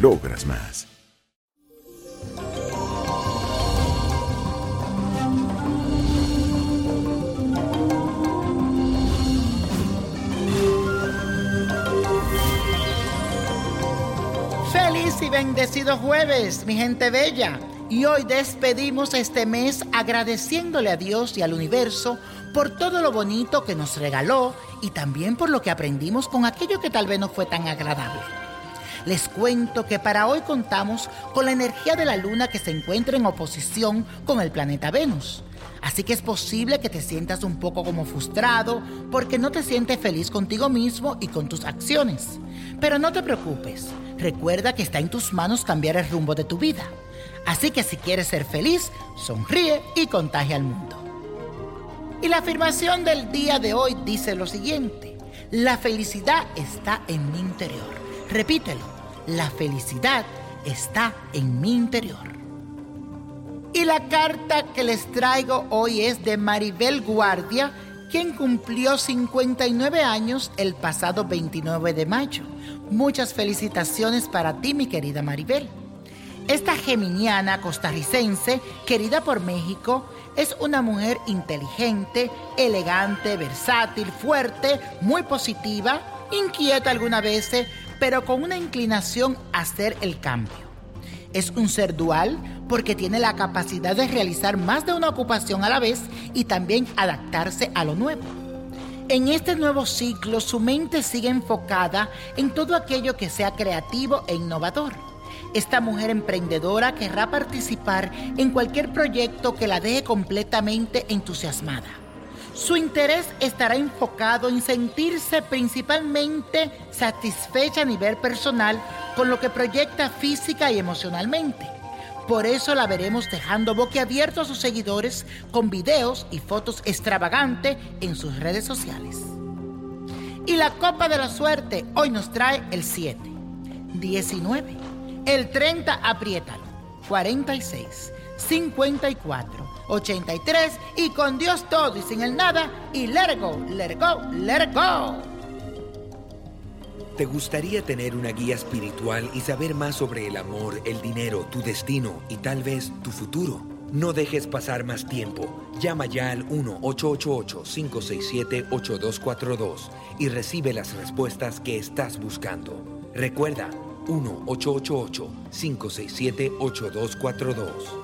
logras más. Feliz y bendecido jueves, mi gente bella. Y hoy despedimos este mes agradeciéndole a Dios y al universo por todo lo bonito que nos regaló y también por lo que aprendimos con aquello que tal vez no fue tan agradable. Les cuento que para hoy contamos con la energía de la luna que se encuentra en oposición con el planeta Venus. Así que es posible que te sientas un poco como frustrado porque no te sientes feliz contigo mismo y con tus acciones. Pero no te preocupes, recuerda que está en tus manos cambiar el rumbo de tu vida. Así que si quieres ser feliz, sonríe y contagia al mundo. Y la afirmación del día de hoy dice lo siguiente, la felicidad está en mi interior. Repítelo, la felicidad está en mi interior. Y la carta que les traigo hoy es de Maribel Guardia, quien cumplió 59 años el pasado 29 de mayo. Muchas felicitaciones para ti, mi querida Maribel. Esta geminiana costarricense, querida por México, es una mujer inteligente, elegante, versátil, fuerte, muy positiva, inquieta algunas veces, pero con una inclinación a hacer el cambio. Es un ser dual porque tiene la capacidad de realizar más de una ocupación a la vez y también adaptarse a lo nuevo. En este nuevo ciclo su mente sigue enfocada en todo aquello que sea creativo e innovador. Esta mujer emprendedora querrá participar en cualquier proyecto que la deje completamente entusiasmada. Su interés estará enfocado en sentirse principalmente satisfecha a nivel personal con lo que proyecta física y emocionalmente. Por eso la veremos dejando boquiabierto a sus seguidores con videos y fotos extravagantes en sus redes sociales. Y la copa de la suerte hoy nos trae el 7, 19, el 30, apriétalo, 46, 54, 83 y con Dios todo y sin el nada y let it go, let it go, let it go. ¿Te gustaría tener una guía espiritual y saber más sobre el amor, el dinero, tu destino y tal vez tu futuro? No dejes pasar más tiempo. Llama ya al 1-888-567-8242 y recibe las respuestas que estás buscando. Recuerda, 1-888-567-8242.